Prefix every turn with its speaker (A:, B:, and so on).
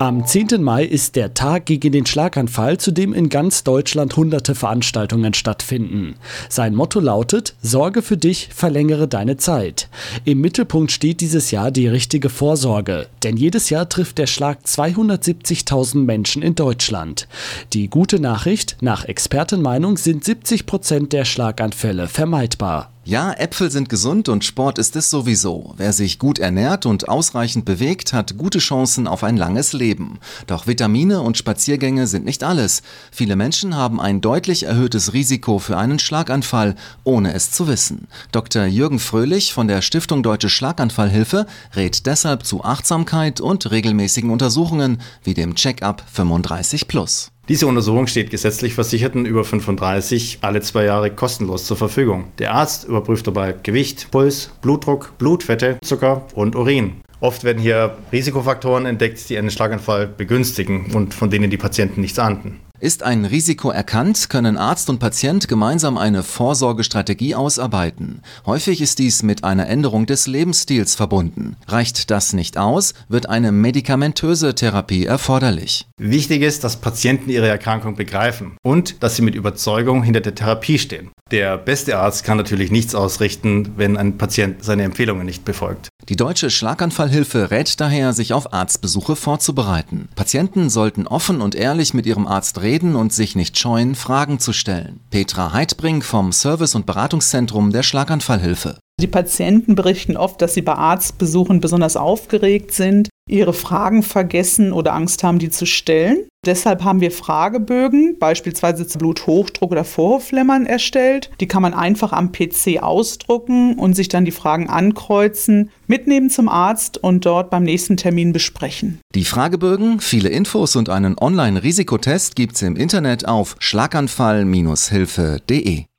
A: Am 10. Mai ist der Tag gegen den Schlaganfall, zu dem in ganz Deutschland hunderte Veranstaltungen stattfinden. Sein Motto lautet, Sorge für dich, verlängere deine Zeit. Im Mittelpunkt steht dieses Jahr die richtige Vorsorge, denn jedes Jahr trifft der Schlag 270.000 Menschen in Deutschland. Die gute Nachricht, nach Expertenmeinung sind 70 Prozent der Schlaganfälle vermeidbar.
B: Ja, Äpfel sind gesund und Sport ist es sowieso. Wer sich gut ernährt und ausreichend bewegt, hat gute Chancen auf ein langes Leben. Doch Vitamine und Spaziergänge sind nicht alles. Viele Menschen haben ein deutlich erhöhtes Risiko für einen Schlaganfall, ohne es zu wissen. Dr. Jürgen Fröhlich von der Stiftung Deutsche Schlaganfallhilfe rät deshalb zu Achtsamkeit und regelmäßigen Untersuchungen wie dem Check-up 35 Plus.
C: Diese Untersuchung steht gesetzlich Versicherten über 35 alle zwei Jahre kostenlos zur Verfügung. Der Arzt überprüft dabei Gewicht, Puls, Blutdruck, Blutfette, Zucker und Urin. Oft werden hier Risikofaktoren entdeckt, die einen Schlaganfall begünstigen und von denen die Patienten nichts ahnten.
B: Ist ein Risiko erkannt, können Arzt und Patient gemeinsam eine Vorsorgestrategie ausarbeiten. Häufig ist dies mit einer Änderung des Lebensstils verbunden. Reicht das nicht aus, wird eine medikamentöse Therapie erforderlich.
C: Wichtig ist, dass Patienten ihre Erkrankung begreifen und dass sie mit Überzeugung hinter der Therapie stehen. Der beste Arzt kann natürlich nichts ausrichten, wenn ein Patient seine Empfehlungen nicht befolgt.
B: Die Deutsche Schlaganfallhilfe rät daher, sich auf Arztbesuche vorzubereiten. Patienten sollten offen und ehrlich mit ihrem Arzt reden und sich nicht scheuen, Fragen zu stellen. Petra Heidbrink vom Service- und Beratungszentrum der Schlaganfallhilfe.
D: Die Patienten berichten oft, dass sie bei Arztbesuchen besonders aufgeregt sind, ihre Fragen vergessen oder Angst haben, die zu stellen. Deshalb haben wir Fragebögen, beispielsweise zu Bluthochdruck oder Vorhofflimmern erstellt. Die kann man einfach am PC ausdrucken und sich dann die Fragen ankreuzen, mitnehmen zum Arzt und dort beim nächsten Termin besprechen.
B: Die Fragebögen, viele Infos und einen Online-Risikotest gibt's im Internet auf schlaganfall-hilfe.de.